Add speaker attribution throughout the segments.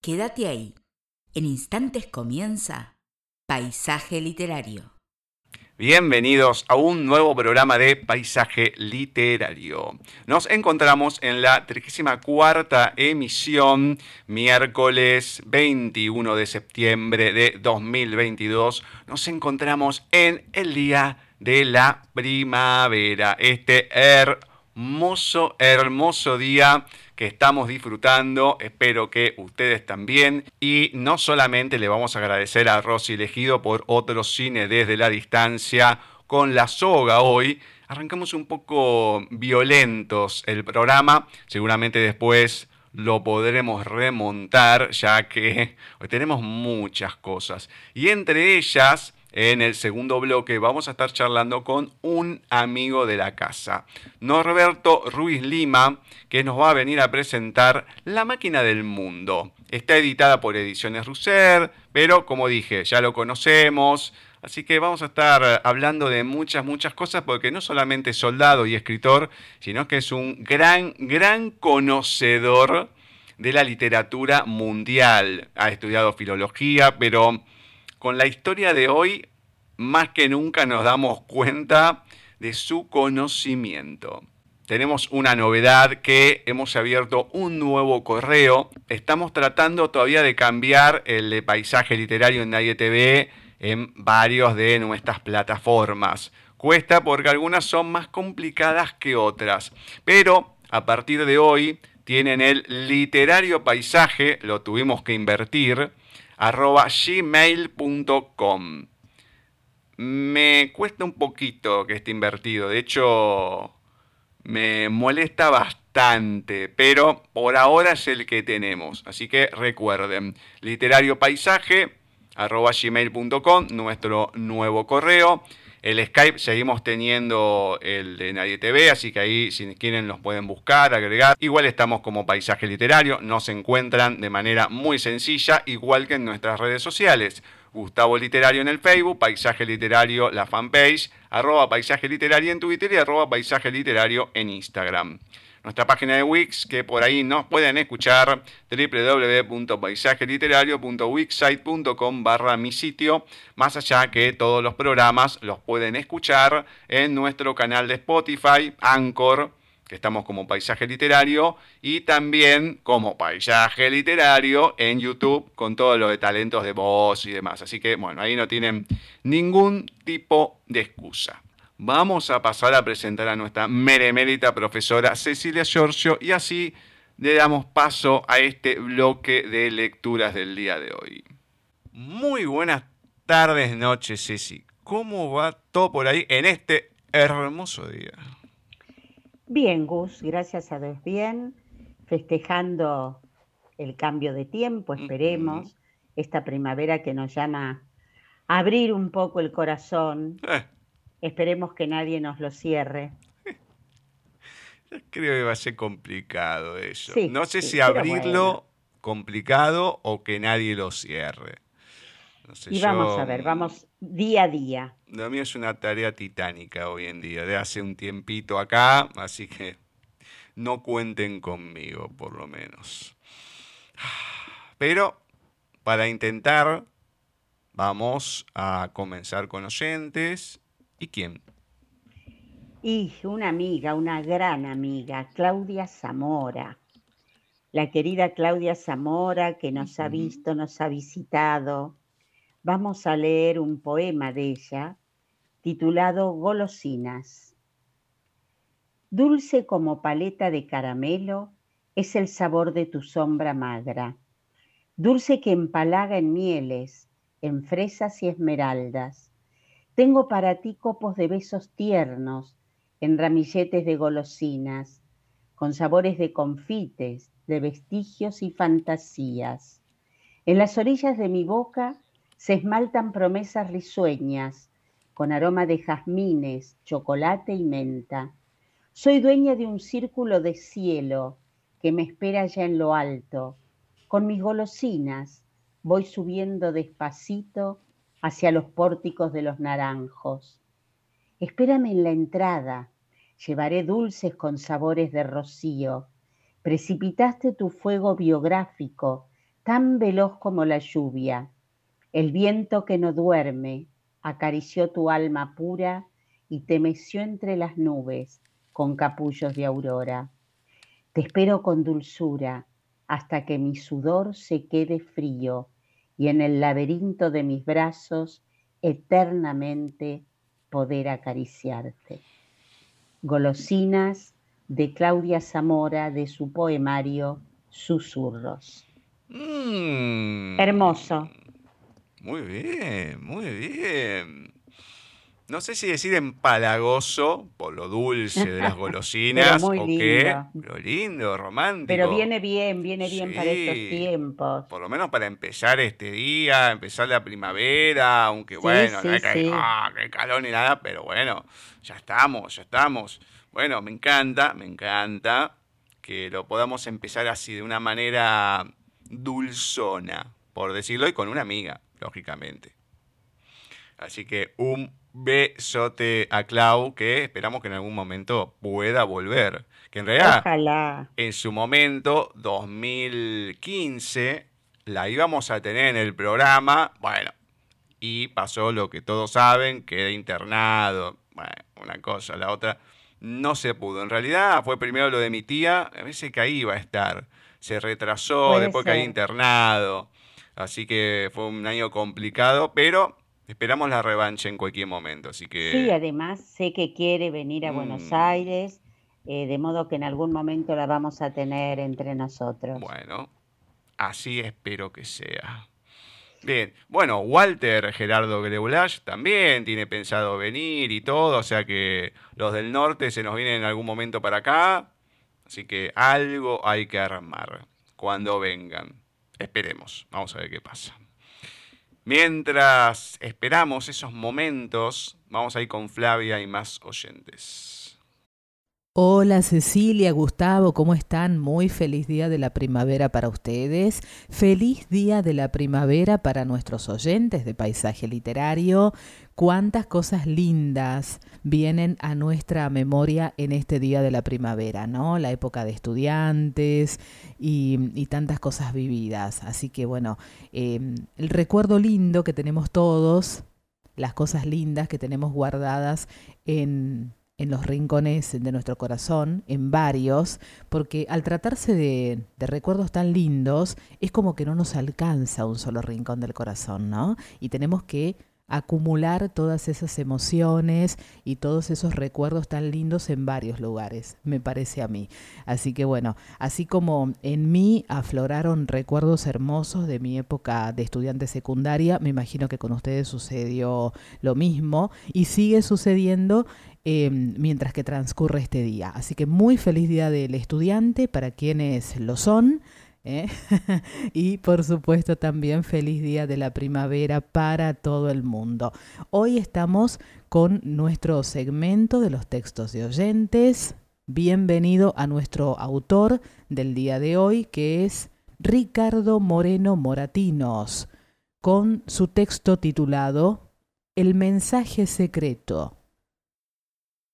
Speaker 1: Quédate ahí. En instantes comienza Paisaje Literario.
Speaker 2: Bienvenidos a un nuevo programa de Paisaje Literario. Nos encontramos en la 34 emisión, miércoles 21 de septiembre de 2022. Nos encontramos en el día de la primavera, este hermoso, hermoso día que estamos disfrutando, espero que ustedes también. Y no solamente le vamos a agradecer a Rosy Elegido por otro cine desde la distancia con la soga hoy. Arrancamos un poco violentos el programa, seguramente después lo podremos remontar ya que hoy tenemos muchas cosas. Y entre ellas en el segundo bloque vamos a estar charlando con un amigo de la casa, Norberto Ruiz Lima, que nos va a venir a presentar La máquina del mundo. Está editada por Ediciones Russer, pero como dije, ya lo conocemos, Así que vamos a estar hablando de muchas, muchas cosas, porque no solamente es soldado y escritor, sino que es un gran, gran conocedor de la literatura mundial. Ha estudiado filología, pero con la historia de hoy, más que nunca nos damos cuenta de su conocimiento. Tenemos una novedad que hemos abierto un nuevo correo. Estamos tratando todavía de cambiar el de paisaje literario en Nadie TV en varios de nuestras plataformas. Cuesta porque algunas son más complicadas que otras. Pero a partir de hoy tienen el literario paisaje, lo tuvimos que invertir, arroba gmail.com. Me cuesta un poquito que esté invertido, de hecho me molesta bastante, pero por ahora es el que tenemos. Así que recuerden, literario paisaje arroba gmail.com, nuestro nuevo correo. El Skype seguimos teniendo el de Nadie TV, así que ahí si quieren los pueden buscar, agregar. Igual estamos como Paisaje Literario, nos encuentran de manera muy sencilla, igual que en nuestras redes sociales. Gustavo Literario en el Facebook, Paisaje Literario la fanpage, arroba Paisaje Literario en Twitter y arroba Paisaje Literario en Instagram nuestra página de Wix, que por ahí nos pueden escuchar, www.paisajeliterario.wixsite.com barra mi sitio, más allá que todos los programas los pueden escuchar en nuestro canal de Spotify, Anchor, que estamos como Paisaje Literario, y también como Paisaje Literario en YouTube, con todos los de talentos de voz y demás. Así que, bueno, ahí no tienen ningún tipo de excusa vamos a pasar a presentar a nuestra meremérita profesora Cecilia Giorgio y así le damos paso a este bloque de lecturas del día de hoy. Muy buenas tardes, noches, Ceci. ¿Cómo va todo por ahí en este hermoso día?
Speaker 3: Bien, Gus, gracias a Dios, bien. Festejando el cambio de tiempo, esperemos, esta primavera que nos llama a abrir un poco el corazón. Eh Esperemos que nadie nos lo cierre.
Speaker 2: Creo que va a ser complicado eso. no sé si abrirlo complicado o que nadie lo cierre.
Speaker 3: y vamos a ver, vamos día a día.
Speaker 2: Lo mío es una tarea titánica hoy en día, de hace un tiempito acá, así que no cuenten conmigo, por lo menos. Pero para intentar, vamos a comenzar con oyentes ¿Y quién?
Speaker 3: Y una amiga, una gran amiga, Claudia Zamora. La querida Claudia Zamora que nos ha visto, nos ha visitado. Vamos a leer un poema de ella titulado Golosinas. Dulce como paleta de caramelo es el sabor de tu sombra magra. Dulce que empalaga en mieles, en fresas y esmeraldas tengo para ti copos de besos tiernos en ramilletes de golosinas, con sabores de confites, de vestigios y fantasías. En las orillas de mi boca se esmaltan promesas risueñas, con aroma de jazmines, chocolate y menta. Soy dueña de un círculo de cielo que me espera ya en lo alto. Con mis golosinas voy subiendo despacito hacia los pórticos de los naranjos. Espérame en la entrada, llevaré dulces con sabores de rocío. Precipitaste tu fuego biográfico, tan veloz como la lluvia. El viento que no duerme acarició tu alma pura y te meció entre las nubes con capullos de aurora. Te espero con dulzura hasta que mi sudor se quede frío y en el laberinto de mis brazos eternamente poder acariciarte. Golosinas de Claudia Zamora de su poemario Susurros.
Speaker 2: Mm.
Speaker 3: Hermoso.
Speaker 2: Muy bien, muy bien. No sé si decir empalagoso por lo dulce de las golosinas o
Speaker 3: lindo.
Speaker 2: qué, pero lindo, romántico.
Speaker 3: Pero viene bien, viene bien para estos tiempos.
Speaker 2: Por lo menos para empezar este día, empezar la primavera, aunque
Speaker 3: Sí,
Speaker 2: bueno, no es que, ah, qué calor ni nada, pero bueno, ya estamos, ya estamos. Bueno, me encanta, me encanta que lo podamos empezar así, de una manera dulzona, por decirlo, y con una amiga, lógicamente. Así que un besote a Clau, que esperamos que en algún momento pueda volver. Que en realidad
Speaker 3: Ojalá.
Speaker 2: en su momento, 2015, la íbamos a tener en el programa, bueno, y pasó lo que todos saben, quedé internado, bueno, una cosa, la otra, no se pudo. En realidad fue primero lo de mi tía, a veces que ahí iba a estar, se retrasó,
Speaker 3: Puede
Speaker 2: después caí
Speaker 3: ser.
Speaker 2: internado, así que fue un año complicado, pero esperamos la revancha en cualquier momento, así que...
Speaker 3: Sí, además sé que quiere venir a Buenos
Speaker 2: Mm.
Speaker 3: Aires, eh, de modo que en algún momento la vamos a tener entre nosotros.
Speaker 2: Bueno, así espero que sea. Bien, bueno, Walter Gerardo Greulash también tiene pensado venir y todo, o sea que los del norte se nos vienen en algún momento para acá, así que algo hay que armar cuando vengan. Esperemos, vamos a ver qué pasa. Mientras esperamos esos momentos, vamos a ir con Flavia y más oyentes.
Speaker 4: Hola Cecilia, Gustavo, ¿cómo están? Muy feliz día de la primavera para ustedes. Feliz día de la primavera para nuestros oyentes de paisaje literario. Cuántas cosas lindas vienen a nuestra memoria en este día de la primavera, ¿no? La época de estudiantes y, tantas cosas vividas. Así que bueno, eh, el recuerdo lindo que tenemos todos, las cosas lindas que tenemos guardadas en, en los rincones de nuestro corazón, en varios, porque al tratarse de recuerdos tan lindos, es como que no nos alcanza un solo rincón del corazón, ¿no? Y tenemos que acumular todas esas emociones y todos esos recuerdos tan lindos en varios lugares, me parece a mí. Así que bueno, así como en mí afloraron recuerdos hermosos de mi época de estudiante secundaria, me imagino que con ustedes sucedió lo mismo y sigue sucediendo eh, mientras que transcurre este día. Así que muy feliz día del estudiante para quienes lo son. ¿Eh? y por supuesto también feliz día de la primavera para todo el mundo. Hoy estamos con nuestro segmento de los textos de oyentes. Bienvenido a nuestro autor del día de hoy, que es Ricardo Moreno Moratinos, con su texto titulado El mensaje secreto.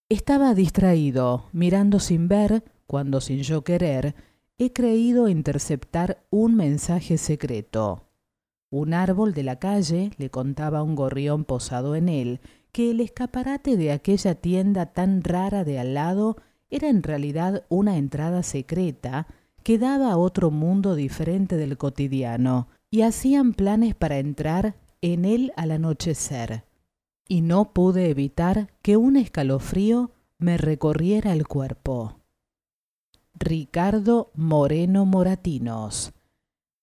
Speaker 4: Estaba distraído, mirando sin ver, cuando sin yo querer, he creído interceptar un mensaje secreto. Un árbol de la calle le contaba a un gorrión posado en él que el escaparate de aquella tienda tan rara de al lado era en realidad una entrada secreta que daba a otro mundo diferente del cotidiano, y hacían planes para entrar en él al anochecer. Y no pude evitar que un escalofrío me recorriera el cuerpo. Ricardo Moreno Moratinos.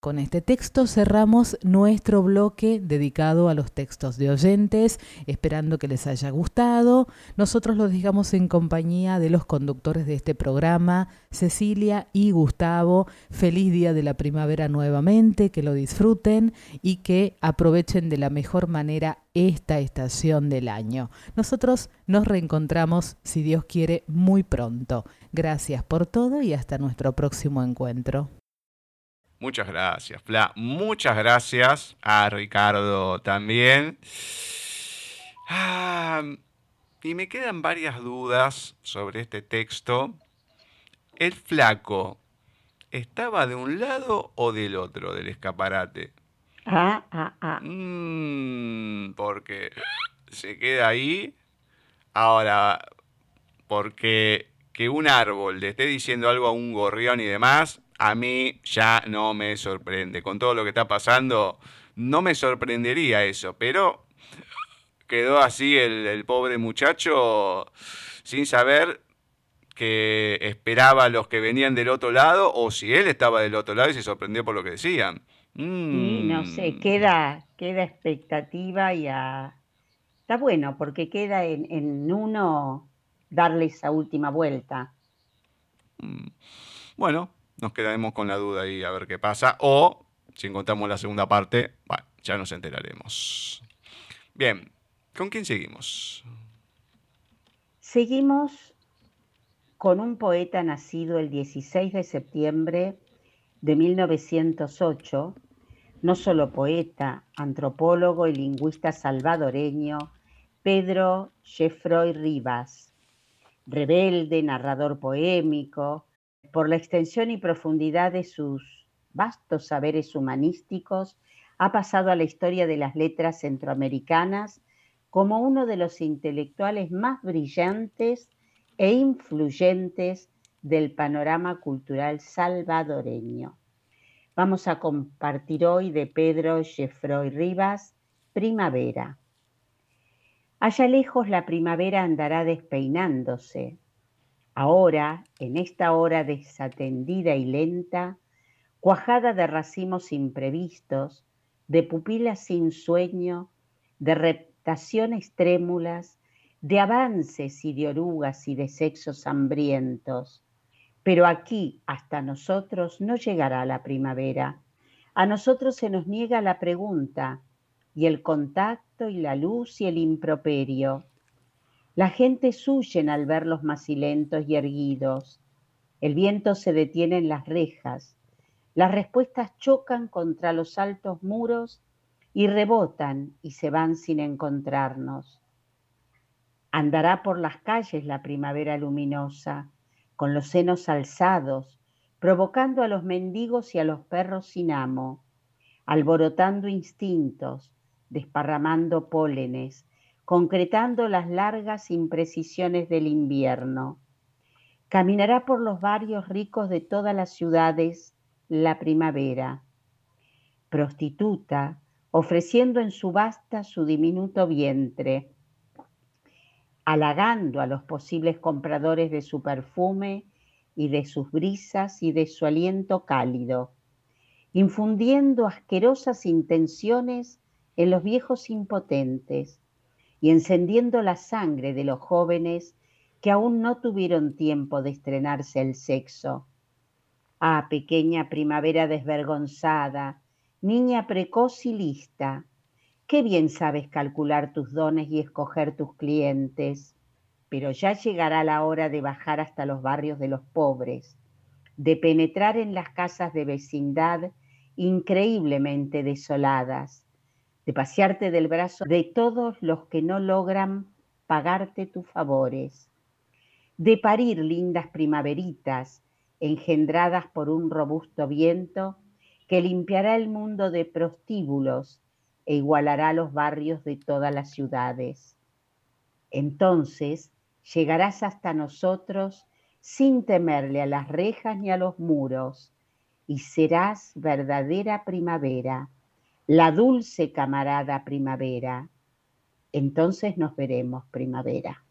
Speaker 4: Con este texto cerramos nuestro bloque dedicado a los textos de oyentes, esperando que les haya gustado. Nosotros los dejamos en compañía de los conductores de este programa, Cecilia y Gustavo. Feliz día de la primavera nuevamente, que lo disfruten y que aprovechen de la mejor manera esta estación del año. Nosotros nos reencontramos, si Dios quiere, muy pronto. Gracias por todo y hasta nuestro próximo encuentro.
Speaker 2: Muchas gracias, Fla. Muchas gracias a Ricardo también. Ah, y me quedan varias dudas sobre este texto. El flaco, ¿estaba de un lado o del otro del escaparate?
Speaker 3: Ah, ah, ah.
Speaker 2: Mm, porque se queda ahí. Ahora, porque que un árbol le esté diciendo algo a un gorrión y demás, a mí ya no me sorprende. Con todo lo que está pasando, no me sorprendería eso, pero quedó así el, el pobre muchacho sin saber que esperaba a los que venían del otro lado o si él estaba del otro lado y se sorprendió por lo que decían.
Speaker 3: Y no sé,
Speaker 2: Mm.
Speaker 3: queda, queda expectativa y a... está bueno porque queda en, en uno darle esa última vuelta.
Speaker 2: Mm. Bueno, nos quedaremos con la duda ahí a ver qué pasa. O si encontramos la segunda parte, bueno, ya nos enteraremos. Bien, ¿con quién seguimos?
Speaker 3: Seguimos con un poeta nacido el 16 de septiembre de 1908, no solo poeta, antropólogo y lingüista salvadoreño, Pedro Jeffroy Rivas, rebelde, narrador poémico, por la extensión y profundidad de sus vastos saberes humanísticos, ha pasado a la historia de las letras centroamericanas como uno de los intelectuales más brillantes e influyentes del panorama cultural salvadoreño. Vamos a compartir hoy de Pedro Jeffroy Rivas, Primavera. Allá lejos la primavera andará despeinándose. Ahora, en esta hora desatendida y lenta, cuajada de racimos imprevistos, de pupilas sin sueño, de reptaciones trémulas, de avances y de orugas y de sexos hambrientos. Pero aquí, hasta nosotros, no llegará la primavera. A nosotros se nos niega la pregunta y el contacto y la luz y el improperio. La gente huyen al verlos macilentos y erguidos. El viento se detiene en las rejas. Las respuestas chocan contra los altos muros y rebotan y se van sin encontrarnos. Andará por las calles la primavera luminosa, con los senos alzados, provocando a los mendigos y a los perros sin amo, alborotando instintos, desparramando pólenes, concretando las largas imprecisiones del invierno. Caminará por los barrios ricos de todas las ciudades la primavera. Prostituta, ofreciendo en subasta su diminuto vientre, halagando a los posibles compradores de su perfume y de sus brisas y de su aliento cálido, infundiendo asquerosas intenciones en los viejos impotentes y encendiendo la sangre de los jóvenes que aún no tuvieron tiempo de estrenarse el sexo. Ah, pequeña primavera desvergonzada, niña precoz y lista, qué bien sabes calcular tus dones y escoger tus clientes, pero ya llegará la hora de bajar hasta los barrios de los pobres, de penetrar en las casas de vecindad increíblemente desoladas, de pasearte del brazo de todos los que no logran pagarte tus favores, de parir lindas primaveritas engendradas por un robusto viento que limpiará el mundo de prostíbulos e igualará los barrios de todas las ciudades. Entonces llegarás hasta nosotros sin temerle a las rejas ni a los muros, y serás verdadera primavera, la dulce camarada primavera. Entonces nos veremos primavera.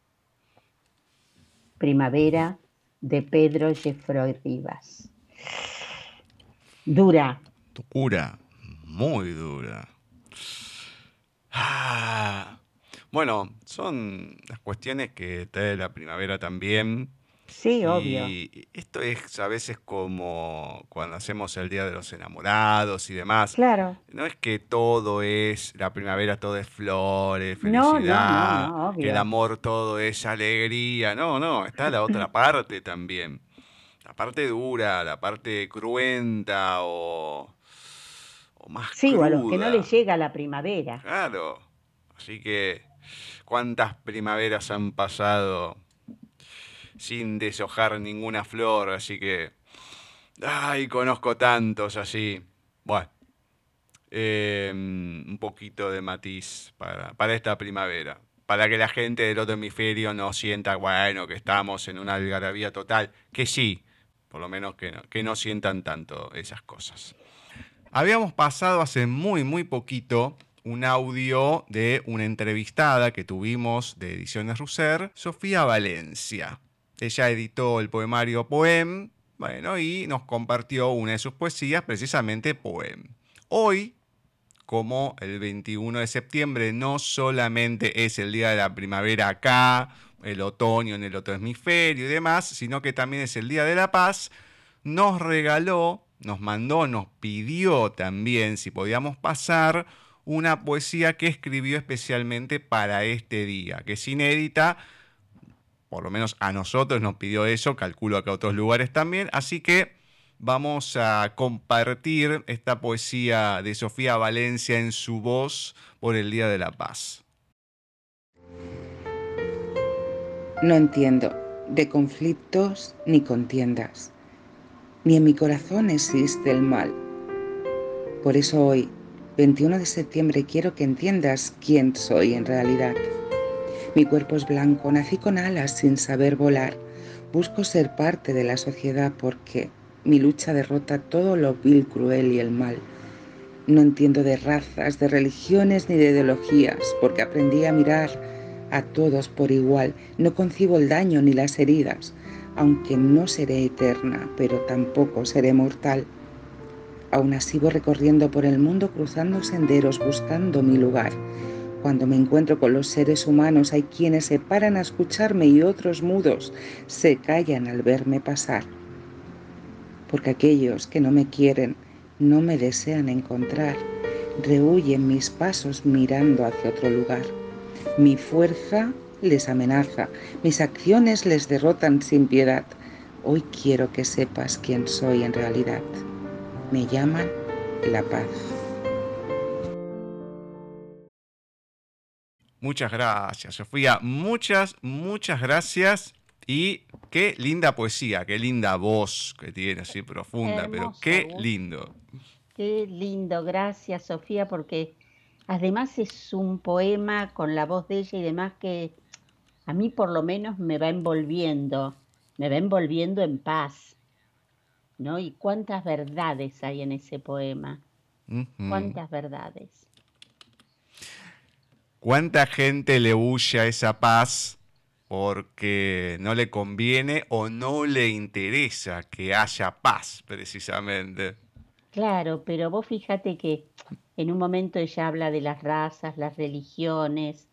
Speaker 3: Primavera de Pedro Jeffroy Rivas. Dura.
Speaker 2: Dura, muy dura. Ah, bueno, son las cuestiones que trae la primavera también.
Speaker 3: Sí, obvio.
Speaker 2: Y esto es a veces como cuando hacemos el Día de los Enamorados y demás.
Speaker 3: Claro.
Speaker 2: No es que todo es, la primavera todo es flores,
Speaker 3: No, no, no,
Speaker 2: felicidad,
Speaker 3: no,
Speaker 2: que el amor todo es alegría. No, no, está la otra parte también. La parte dura, la parte cruenta o, o más
Speaker 3: Sí, o a los que no
Speaker 2: cruda.
Speaker 3: les llega la primavera.
Speaker 2: Claro. Así que, ¿cuántas primaveras han pasado sin deshojar ninguna flor? Así que Ay, conozco tantos así. Bueno, em, un poquito de matiz para, para esta primavera. Para que la gente del otro hemisferio no sienta, bueno, que estamos en una algarabía total. Que sí, por lo menos que que no sientan tanto esas cosas. Habíamos pasado hace muy, muy poquito un audio de una entrevistada que tuvimos de Ediciones Russer, Sofía Valencia. Ella editó el poemario Poem, bueno, y nos compartió una de sus poesías, precisamente Poem. Hoy, como el 21 de septiembre no solamente es el día de la primavera acá, el otoño en el otro hemisferio y demás, sino que también es el día de la paz, nos regaló, nos mandó, nos pidió también si podíamos pasar una poesía que escribió especialmente para este día, que es inédita, por lo menos a nosotros nos pidió eso, calculo que a otros lugares también, así que vamos a compartir esta poesía de Sofía Valencia en su voz por el Día de la Paz.
Speaker 5: No entiendo de conflictos ni contiendas, ni en mi corazón existe el mal. Por eso hoy 21 de septiembre quiero que entiendas quién soy en realidad. Mi cuerpo es blanco, nací con alas sin saber volar. Busco ser parte de la sociedad porque mi lucha derrota todo lo vil, cruel y el mal. No entiendo de razas, de religiones ni de ideologías, porque aprendí a mirar a todos por igual. No concibo el daño ni las heridas, aunque no seré eterna, pero tampoco seré mortal. Aún así voy recorriendo por el mundo cruzando senderos buscando mi lugar. Cuando me encuentro con los seres humanos hay quienes se paran a escucharme y otros mudos se callan al verme pasar. Porque aquellos que no me quieren, no me desean encontrar, rehuyen mis pasos mirando hacia otro lugar. Mi fuerza les amenaza, mis acciones les derrotan sin piedad. Hoy quiero que sepas quién soy en realidad me llaman la paz.
Speaker 2: Muchas gracias, Sofía. Muchas, muchas gracias. Y qué linda poesía, qué linda voz que tiene, así profunda, pero qué lindo.
Speaker 3: Qué lindo, gracias, Sofía, porque además es un poema con la voz de ella y demás que a mí por lo menos me va envolviendo, me va envolviendo en paz. ¿no? Y cuántas verdades hay en ese poema. Cuántas verdades.
Speaker 2: ¿Cuánta gente le huye a esa paz porque no le conviene o no le interesa que haya paz, precisamente?
Speaker 3: Claro, pero vos fíjate que en un momento ella habla de las razas, las religiones,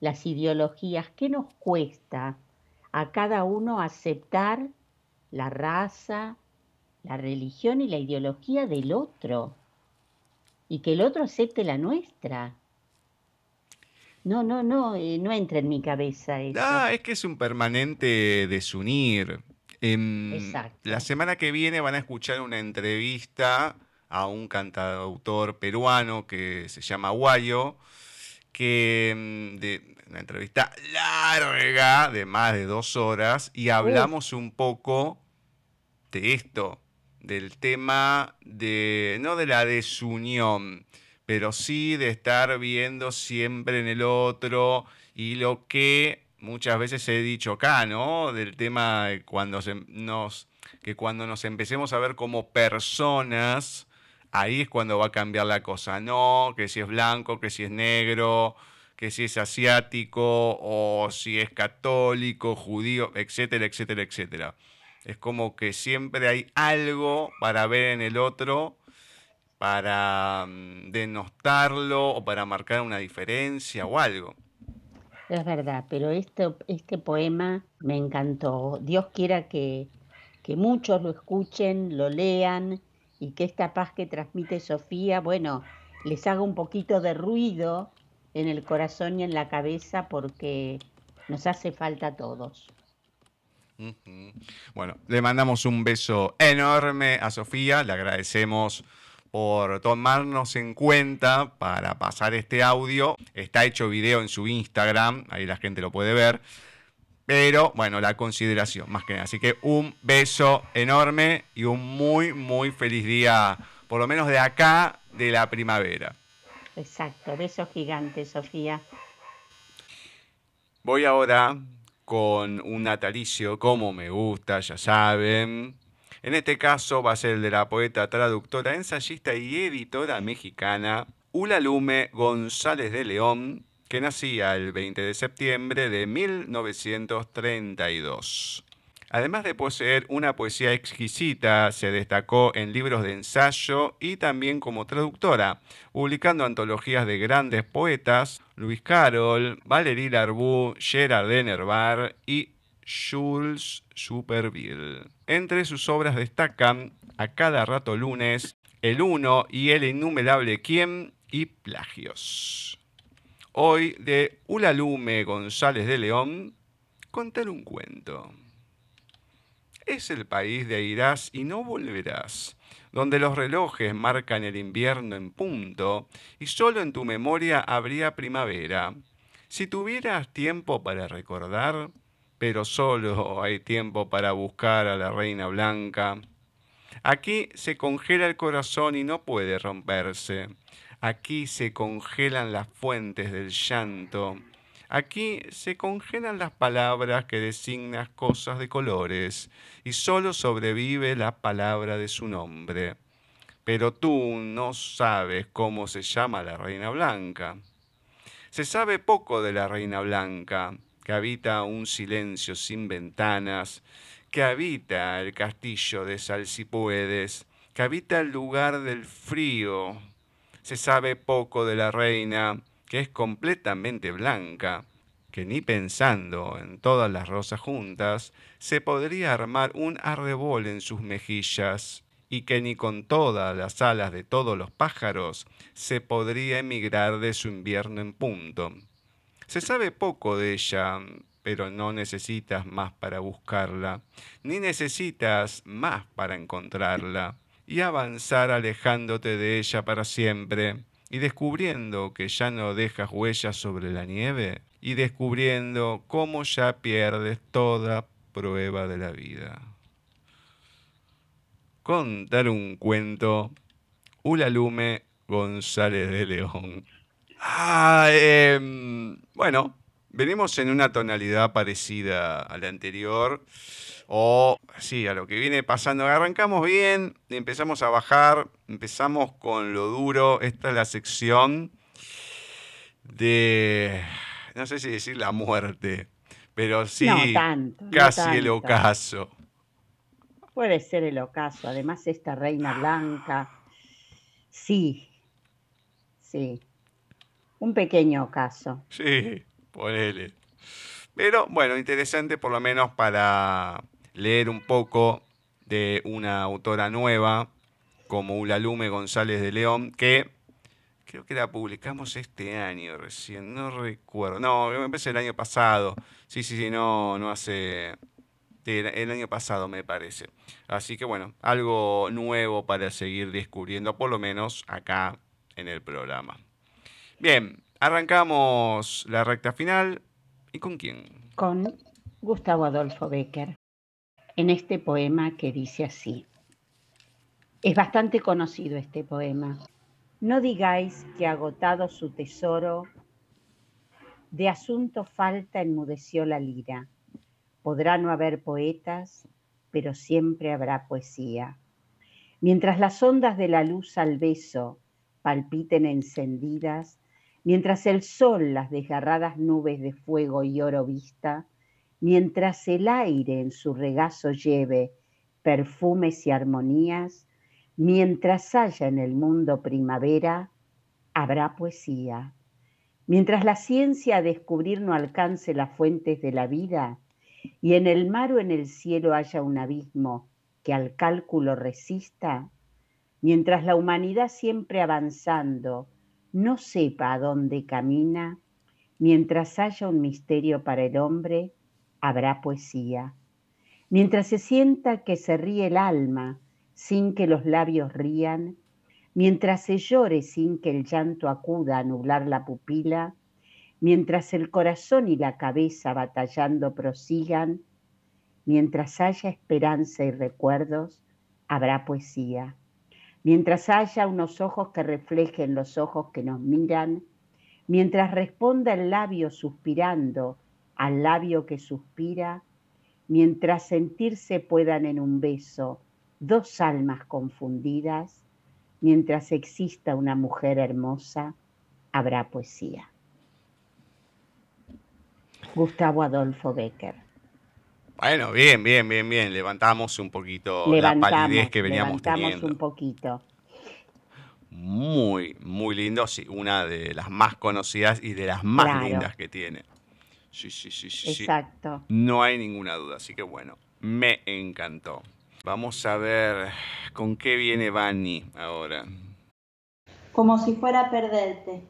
Speaker 3: las ideologías. ¿Qué nos cuesta a cada uno aceptar la raza, la religión y la ideología del otro y que el otro acepte la nuestra. No, no, no, eh, no entra en mi cabeza eso.
Speaker 2: Ah, es que es un permanente desunir. Em, Exacto. La semana que viene van a escuchar una entrevista a un cantautor peruano que se llama Guayo, que em, de una entrevista larga de más de dos horas y hablamos un poco de esto, del tema de, no de la desunión, pero sí de estar viendo siempre en el otro y lo que muchas veces he dicho acá, ¿no? Del tema de cuando nos, que cuando nos empecemos a ver como personas, ahí es cuando va a cambiar la cosa, no que si es blanco, que si es negro, que si es asiático o si es católico, judío, etcétera, etcétera, etcétera. Es como que siempre hay algo para ver en el otro, para mm, denostarlo o para marcar una diferencia o algo.
Speaker 3: Es verdad, pero este, este poema me encantó. Dios quiera que, que muchos lo escuchen, lo lean y que esta paz que transmite Sofía, bueno, les haga un poquito de ruido en el corazón y en la cabeza porque nos hace falta a todos.
Speaker 2: Bueno, le mandamos un beso enorme a Sofía, le agradecemos por tomarnos en cuenta para pasar este audio. Está hecho video en su Instagram, ahí la gente lo puede ver. pero bueno, la consideración más que nada. Así que un beso enorme y un muy, muy feliz día, por lo menos de acá, de la primavera.
Speaker 3: Exacto, besos gigantes, Sofía.
Speaker 2: Voy ahora con un natalicio, como me gusta, ya saben. En este caso va a ser el de la poeta, traductora, ensayista y editora mexicana Ula Lume González de León, que nacía el 20 de septiembre de 1932. Además de poseer una poesía exquisita, se destacó en libros de ensayo y también como traductora, publicando antologías de grandes poetas, Luis Carol, Valéry Larbou, Gerard de Nerval y Jules Superville. Entre sus obras destacan A cada rato lunes, El Uno y El innumerable Quién y Plagios. Hoy de Ulalume González de León, contar un cuento. Es el país de irás y no volverás, donde los relojes marcan el invierno en punto y solo en tu memoria habría primavera. Si tuvieras tiempo para recordar, pero solo hay tiempo para buscar a la reina blanca. Aquí se congela el corazón y no puede romperse. Aquí se congelan las fuentes del llanto. Aquí se congelan las palabras que designan cosas de colores y solo sobrevive la palabra de su nombre. Pero tú no sabes cómo se llama la Reina Blanca. Se sabe poco de la Reina Blanca, que habita un silencio sin ventanas, que habita el castillo de Salsipuedes, que habita el lugar del frío, se sabe poco de la reina, que es completamente blanca, que ni pensando en todas las rosas juntas, se podría armar un arrebol en sus mejillas, y que ni con todas las alas de todos los pájaros se podría emigrar de su invierno en punto. Se sabe poco de ella, pero no necesitas más para buscarla, ni necesitas más para encontrarla y avanzar alejándote de ella para siempre, y descubriendo que ya no dejas huellas sobre la nieve, y descubriendo cómo ya pierdes toda prueba de la vida. Contar un cuento, Ulalume González de León. Ah, em, bueno, venimos en una tonalidad parecida a la anterior o sí, a lo que viene pasando. Arrancamos bien, empezamos a bajar, empezamos con lo duro. Esta es la sección de, no sé si decir la muerte, pero sí, casi el ocaso.
Speaker 3: Puede ser el ocaso. Además, esta reina blanca, sí, sí, un pequeño ocaso.
Speaker 2: Sí, ponele. Pero bueno, interesante por lo menos para leer un poco de una autora nueva como Ulalume González de León, que creo que la publicamos este año recién, no recuerdo. No, me empecé el año pasado. Sí, sí, sí, no, no hace. El año pasado me parece. Así que bueno, algo nuevo para seguir descubriendo, por lo menos acá en el programa. Bien, arrancamos la recta final. ¿Y con quién?
Speaker 3: Con Gustavo Adolfo Becker en este poema que dice así. Es bastante conocido este poema. No digáis que agotado su tesoro, de asunto falta enmudeció la lira. Podrá no haber poetas, pero siempre habrá poesía. Mientras las ondas de la luz al beso palpiten encendidas, mientras el sol las desgarradas nubes de fuego y oro vista, mientras el aire en su regazo lleve perfumes y armonías, mientras haya en el mundo primavera, habrá poesía. Mientras la ciencia a descubrir no alcance las fuentes de la vida, y en el mar o en el cielo haya un abismo que al cálculo resista, mientras la humanidad siempre avanzando no sepa a dónde camina, mientras haya un misterio para el hombre, habrá poesía. Mientras se sienta que se ríe el alma sin que los labios rían, mientras se llore sin que el llanto acuda a nublar la pupila, Mientras el corazón y la cabeza batallando prosigan, mientras haya esperanza y recuerdos, habrá poesía. Mientras haya unos ojos que reflejen los ojos que nos miran, mientras responda el labio suspirando al labio que suspira, mientras sentirse puedan en un beso dos almas confundidas, mientras exista una mujer hermosa, habrá poesía. Gustavo Adolfo Becker.
Speaker 2: Bueno, bien, bien, bien, bien. Levantamos un poquito la palidez que veníamos levantamos
Speaker 3: un poquito.
Speaker 2: Muy, muy lindo. Sí, una de las más conocidas y de las más lindas que tiene. Sí, sí, sí, sí.
Speaker 3: Exacto.
Speaker 2: No hay ninguna duda. Así que bueno, me encantó. Vamos a ver con qué viene Vani ahora.
Speaker 6: Como si fuera a perderte.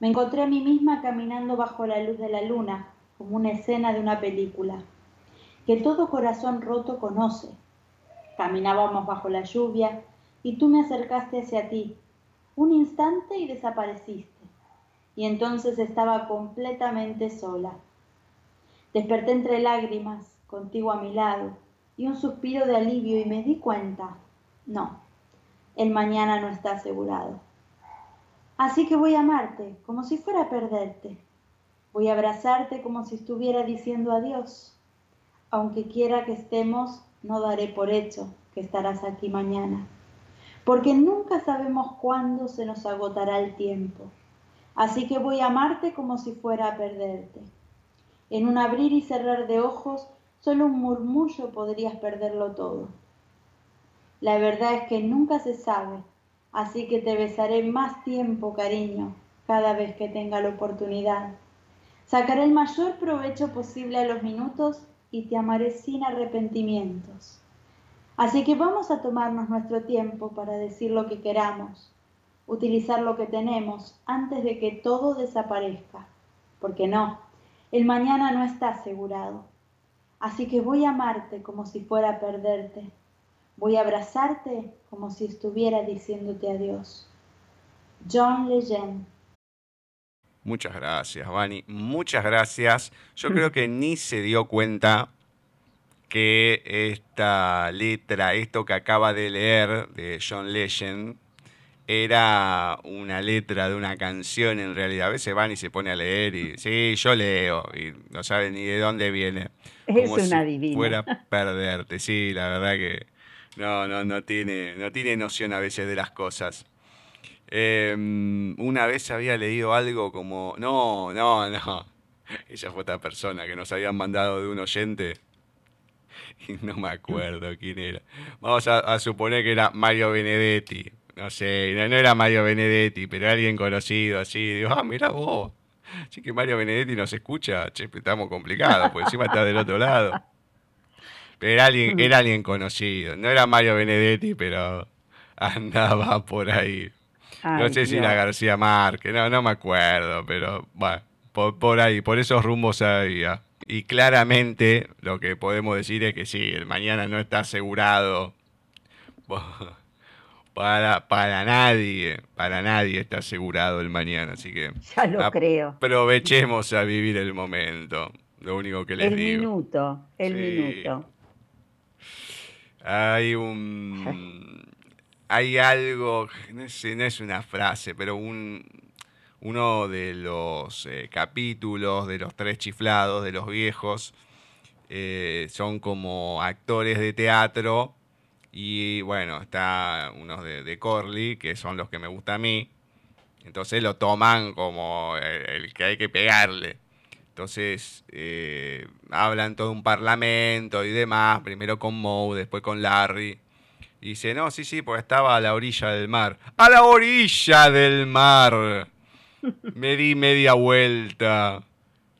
Speaker 6: Me encontré a mí misma caminando bajo la luz de la luna, como una escena de una película, que todo corazón roto conoce. Caminábamos bajo la lluvia y tú me acercaste hacia ti, un instante y desapareciste. Y entonces estaba completamente sola. Desperté entre lágrimas, contigo a mi lado y un suspiro de alivio y me di cuenta, no, el mañana no está asegurado. Así que voy a amarte como si fuera a perderte. Voy a abrazarte como si estuviera diciendo adiós. Aunque quiera que estemos, no daré por hecho que estarás aquí mañana. Porque nunca sabemos cuándo se nos agotará el tiempo. Así que voy a amarte como si fuera a perderte. En un abrir y cerrar de ojos Solo un murmullo podrías perderlo todo. La verdad es que nunca se sabe, así que te besaré más tiempo, cariño, cada vez que tenga la oportunidad. Sacaré el mayor provecho posible a los minutos y te amaré sin arrepentimientos. Así que vamos a tomarnos nuestro tiempo para decir lo que queramos, utilizar lo que tenemos antes de que todo desaparezca, porque no, el mañana no está asegurado. Así que voy a amarte como si fuera a perderte. Voy a abrazarte como si estuviera diciéndote adiós. John Legend.
Speaker 2: Muchas gracias, Vani. Muchas gracias. Yo creo que ni se dio cuenta que esta letra, esto que acaba de leer de John Legend, era una letra de una canción en realidad. A veces van y se pone a leer y sí, yo leo y no sabe ni de dónde viene.
Speaker 3: Es una divina.
Speaker 2: Fuera perderte, sí, la verdad que no, no, no tiene, no tiene noción a veces de las cosas. Em, una vez había leído algo como, no, no, no, ella fue otra persona que nos habían mandado de un oyente y no me acuerdo quién era. Vamos a suponer que era Mario Benedetti no sé, no, era Mario Benedetti, pero alguien conocido así. Digo, ah, mira vos. Así que Mario Benedetti nos escucha, che, estamos complicados, porque encima está del otro lado. Pero era alguien, era alguien conocido. No era Mario Benedetti, pero andaba por ahí. No sé si era García Márquez, no, no me acuerdo, pero bueno, por, por ahí, por esos rumbos había. Y claramente lo que podemos decir es que sí, el mañana no está asegurado. Para, para nadie, para nadie está asegurado el mañana, así que
Speaker 3: ya lo creo.
Speaker 2: Aprovechemos a vivir el momento, lo único que les
Speaker 3: el
Speaker 2: digo.
Speaker 3: El minuto, el minuto.
Speaker 2: Hay un hay algo, no es, no es una frase, pero un, uno de los eh, capítulos de los tres chiflados de los viejos eh, son como actores de teatro y bueno, está unos de, Corley, que son los que me gusta a mí. Entonces lo toman como el, que hay que pegarle. Entonces eh, hablan todo un parlamento y demás, primero con Moe, después con Larry. Y dice, no, sí, sí, porque estaba a la orilla del mar. ¡A la orilla del mar! Me di media vuelta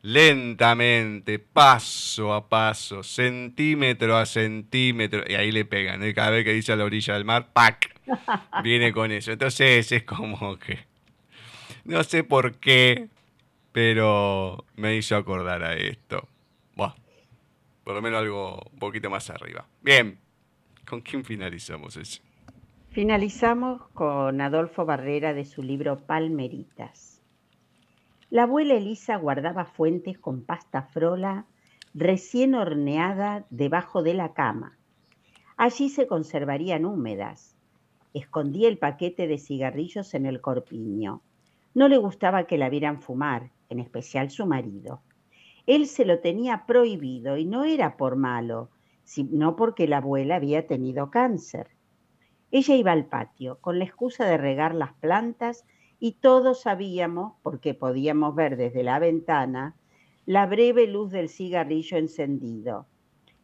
Speaker 2: lentamente, paso a paso, centímetro a centímetro, y ahí le pegan. Y cada vez que dice a la orilla del mar, ¡pac! Viene con eso. Entonces es como que. No sé por qué, pero me hizo acordar a esto. Buah, por lo menos algo un poquito más arriba. Bien, ¿con quién finalizamos eso?
Speaker 3: Finalizamos con Adolfo Barrera de su libro Palmeritas. La abuela Elisa guardaba fuentes con pasta frola recién horneada debajo de la cama. Allí se conservarían húmedas. Escondía el paquete de cigarrillos en el corpiño. No le gustaba que la vieran fumar, en especial su marido. Él se lo tenía prohibido y no era por malo, sino porque la abuela había tenido cáncer. Ella iba al patio con la excusa de regar las plantas y todos sabíamos, porque podíamos ver desde la ventana, la breve luz del cigarrillo encendido.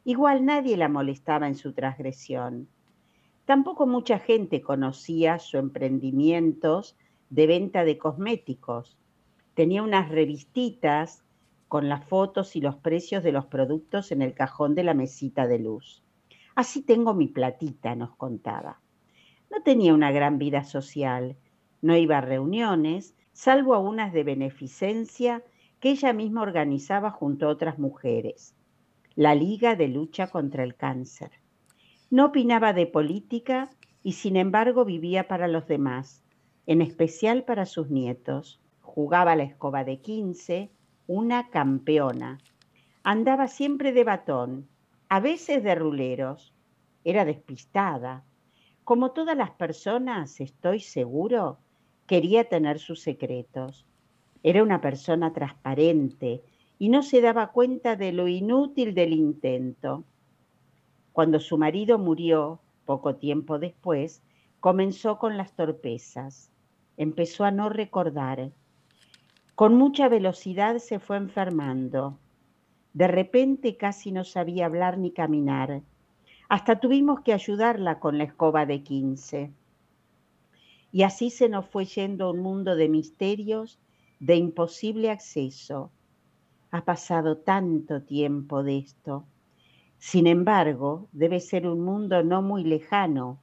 Speaker 3: Igual nadie la molestaba en su transgresión. Tampoco mucha gente conocía sus emprendimientos de venta de cosméticos. Tenía unas revistitas con las fotos y los precios de los productos en el cajón de la mesita de luz. Así tengo mi platita, nos contaba. No tenía una gran vida social, no iba a reuniones, salvo a unas de beneficencia que ella misma organizaba junto a otras mujeres, la Liga de Lucha contra el Cáncer. No opinaba de política y sin embargo vivía para los demás, en especial para sus nietos. Jugaba la escoba de quince, una campeona. Andaba siempre de batón, a veces de ruleros. Era despistada. Como todas las personas, estoy seguro, quería tener sus secretos. Era una persona transparente y no se daba cuenta de lo inútil del intento. Cuando su marido murió, poco tiempo después, comenzó con las torpezas. Empezó a no recordar. Con mucha velocidad se fue enfermando. De repente casi no sabía hablar ni caminar. Hasta tuvimos que ayudarla con la escoba de quince. Y así se nos fue yendo un mundo de misterios, de imposible acceso. Ha pasado tanto tiempo de esto. Sin embargo, debe ser un mundo no muy lejano,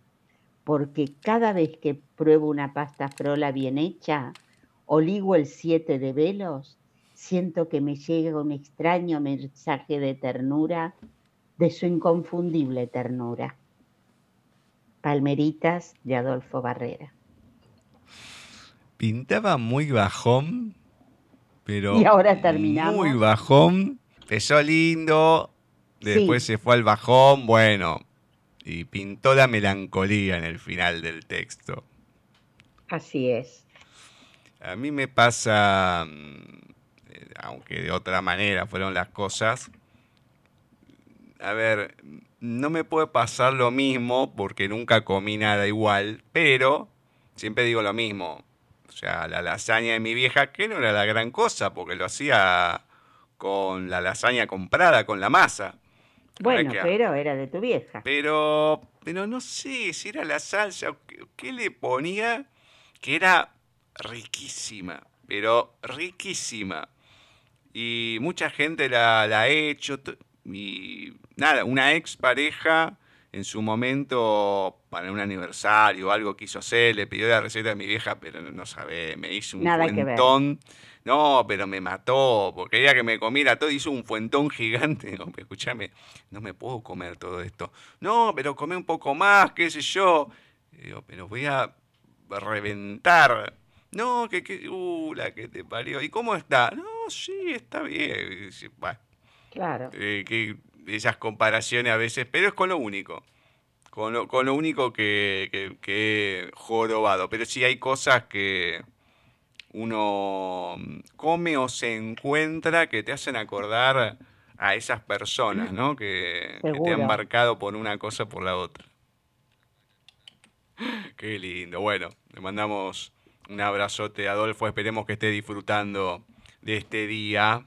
Speaker 3: porque cada vez que pruebo una pasta frola bien hecha o ligo el siete de velos, siento que me llega un extraño mensaje de ternura, de su inconfundible ternura. Palmeritas de Adolfo Barrera
Speaker 2: pintaba muy bajón, pero
Speaker 3: y ahora terminamos.
Speaker 2: muy bajón. Empezó lindo, después se fue al bajón, bueno, y pintó la melancolía en el final del texto.
Speaker 3: Así es.
Speaker 2: A mí me pasa, mm, aunque de otra manera fueron las cosas, a ver, no me puede pasar lo mismo porque nunca comí nada igual, pero siempre digo lo mismo, o sea, la lasaña de mi vieja, que no era la gran cosa, porque lo hacía con la lasaña comprada, con la masa.
Speaker 3: Bueno, pero era de tu vieja.
Speaker 2: Pero, pero no sé si era la salsa, qué, le ponía, que era riquísima, pero riquísima. Y mucha gente la, la ha hecho. Y nada, una ex pareja en su momento, para un aniversario o algo quiso hacer, le pidió la receta de mi vieja, pero no sabe, me hizo un fuentón. No, pero me mató, porque quería que me comiera todo, hizo un fuentón gigante. No, escúchame, no me puedo comer todo esto. No, pero come un poco más, qué sé yo. Digo, pero voy a reventar. No, que, que, uh, la que te parió. ¿Y cómo está? No, sí, está bien.
Speaker 3: claro.
Speaker 2: Eh, que esas comparaciones a veces, pero es con lo único. Con lo, con lo único que, que, he jorobado. Pero sí hay cosas que uno come o se encuentra que te hacen acordar a esas personas, ¿no? Que, que, te han marcado por una cosa o por la otra. Qué lindo. Bueno, le mandamos un abrazote Adolfo. Esperemos que esté disfrutando de este día.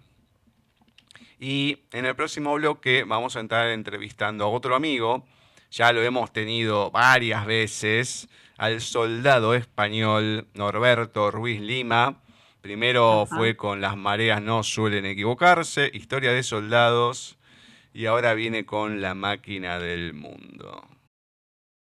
Speaker 2: Y en el próximo bloque vamos a entrar entrevistando a otro amigo, ya lo hemos tenido varias veces, al soldado español Norberto Ruiz Lima. Primero fue con Las mareas no suelen equivocarse, historia de soldados, y ahora viene con La máquina del mundo.